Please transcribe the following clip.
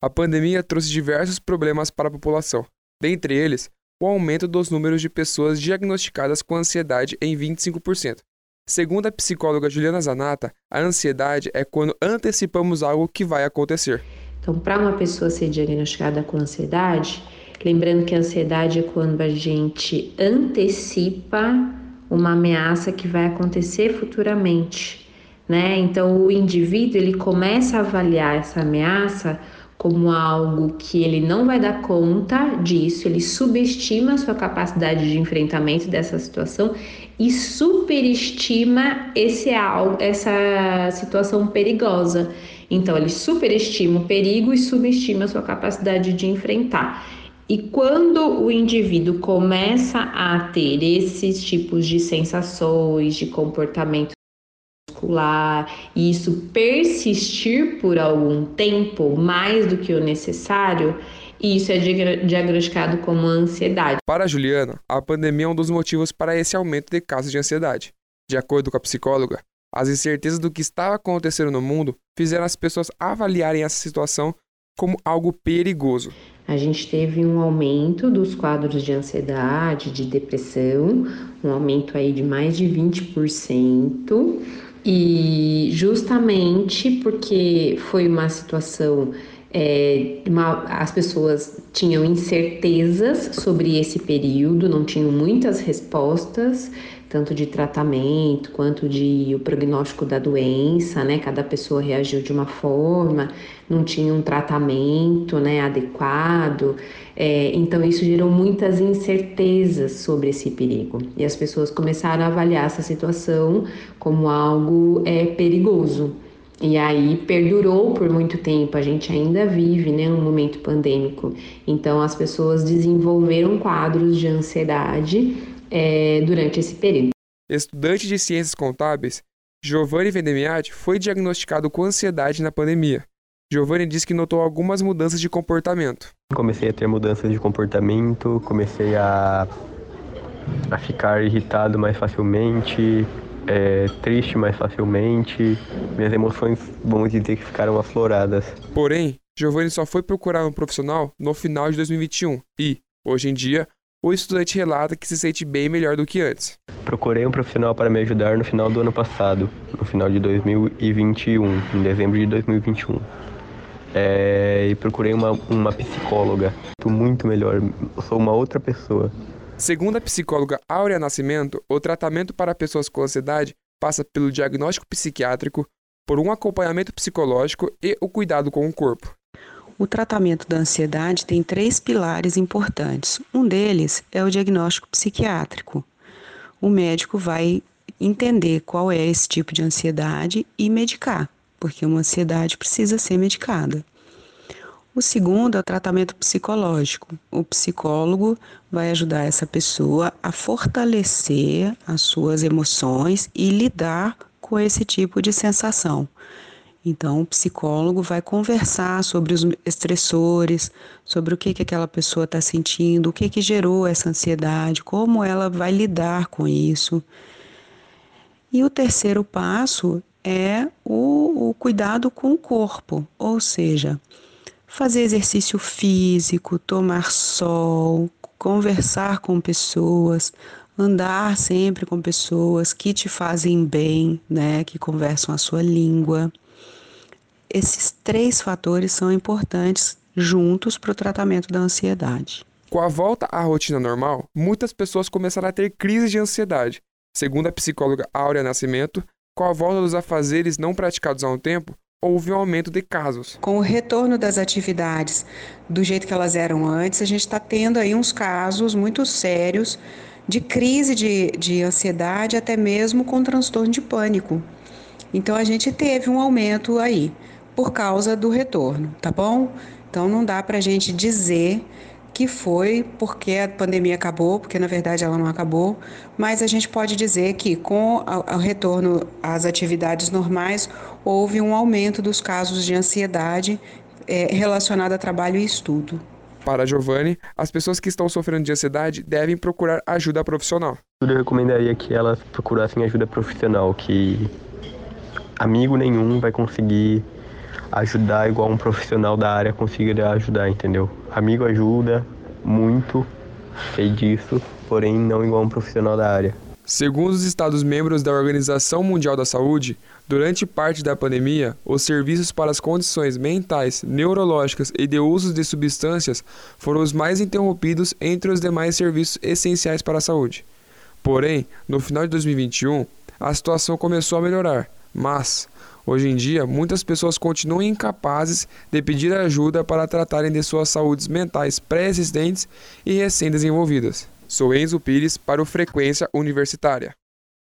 A pandemia trouxe diversos problemas para a população, dentre eles, o aumento dos números de pessoas diagnosticadas com ansiedade em 25%. Segundo a psicóloga Juliana Zanata, a ansiedade é quando antecipamos algo que vai acontecer. Então, para uma pessoa ser diagnosticada com ansiedade, lembrando que a ansiedade é quando a gente antecipa uma ameaça que vai acontecer futuramente, né? Então, o indivíduo ele começa a avaliar essa ameaça como algo que ele não vai dar conta disso, ele subestima a sua capacidade de enfrentamento dessa situação e superestima esse essa situação perigosa. Então ele superestima o perigo e subestima a sua capacidade de enfrentar. E quando o indivíduo começa a ter esses tipos de sensações, de comportamento muscular e isso persistir por algum tempo, mais do que o necessário, isso é diagnosticado como ansiedade. Para a Juliana, a pandemia é um dos motivos para esse aumento de casos de ansiedade. De acordo com a psicóloga, as incertezas do que estava acontecendo no mundo fizeram as pessoas avaliarem essa situação como algo perigoso. A gente teve um aumento dos quadros de ansiedade, de depressão, um aumento aí de mais de 20%. E justamente porque foi uma situação é, uma, as pessoas tinham incertezas sobre esse período, não tinham muitas respostas, tanto de tratamento quanto de o prognóstico da doença, né? Cada pessoa reagiu de uma forma, não tinha um tratamento, né, adequado. É, então isso gerou muitas incertezas sobre esse perigo e as pessoas começaram a avaliar essa situação como algo é perigoso. E aí perdurou por muito tempo, a gente ainda vive né, um momento pandêmico. Então as pessoas desenvolveram quadros de ansiedade é, durante esse período. Estudante de ciências contábeis, Giovanni Vendemiati foi diagnosticado com ansiedade na pandemia. Giovanni disse que notou algumas mudanças de comportamento. Comecei a ter mudanças de comportamento, comecei a, a ficar irritado mais facilmente, é, triste mais facilmente. Minhas emoções, vamos dizer que ficaram afloradas. Porém, Giovanni só foi procurar um profissional no final de 2021 e, hoje em dia, o estudante relata que se sente bem melhor do que antes. Procurei um profissional para me ajudar no final do ano passado, no final de 2021, em dezembro de 2021. É, e procurei uma, uma psicóloga. Estou muito melhor, sou uma outra pessoa. Segundo a psicóloga Áurea Nascimento, o tratamento para pessoas com ansiedade passa pelo diagnóstico psiquiátrico, por um acompanhamento psicológico e o cuidado com o corpo. O tratamento da ansiedade tem três pilares importantes. Um deles é o diagnóstico psiquiátrico. O médico vai entender qual é esse tipo de ansiedade e medicar, porque uma ansiedade precisa ser medicada. O segundo é o tratamento psicológico. O psicólogo vai ajudar essa pessoa a fortalecer as suas emoções e lidar com esse tipo de sensação. Então, o psicólogo vai conversar sobre os estressores, sobre o que, que aquela pessoa está sentindo, o que, que gerou essa ansiedade, como ela vai lidar com isso. E o terceiro passo é o, o cuidado com o corpo, ou seja, fazer exercício físico, tomar sol, conversar com pessoas, andar sempre com pessoas que te fazem bem, né, que conversam a sua língua. Esses três fatores são importantes juntos para o tratamento da ansiedade. Com a volta à rotina normal, muitas pessoas começaram a ter crises de ansiedade. Segundo a psicóloga Áurea Nascimento, com a volta dos afazeres não praticados há um tempo, houve um aumento de casos. Com o retorno das atividades do jeito que elas eram antes, a gente está tendo aí uns casos muito sérios de crise de, de ansiedade, até mesmo com transtorno de pânico. Então a gente teve um aumento aí por causa do retorno, tá bom? Então não dá para a gente dizer que foi porque a pandemia acabou, porque na verdade ela não acabou, mas a gente pode dizer que com o retorno às atividades normais houve um aumento dos casos de ansiedade é, relacionada a trabalho e estudo. Para Giovanni, as pessoas que estão sofrendo de ansiedade devem procurar ajuda profissional. Eu recomendaria que elas procurassem ajuda profissional, que amigo nenhum vai conseguir ajudar igual um profissional da área conseguiria ajudar, entendeu? Amigo ajuda muito, sei disso, porém não igual um profissional da área. Segundo os Estados-membros da Organização Mundial da Saúde, durante parte da pandemia, os serviços para as condições mentais, neurológicas e de uso de substâncias foram os mais interrompidos entre os demais serviços essenciais para a saúde. Porém, no final de 2021, a situação começou a melhorar, mas, hoje em dia, muitas pessoas continuam incapazes de pedir ajuda para tratarem de suas saúdes mentais pré-existentes e recém-desenvolvidas. Sou Enzo Pires para o Frequência Universitária.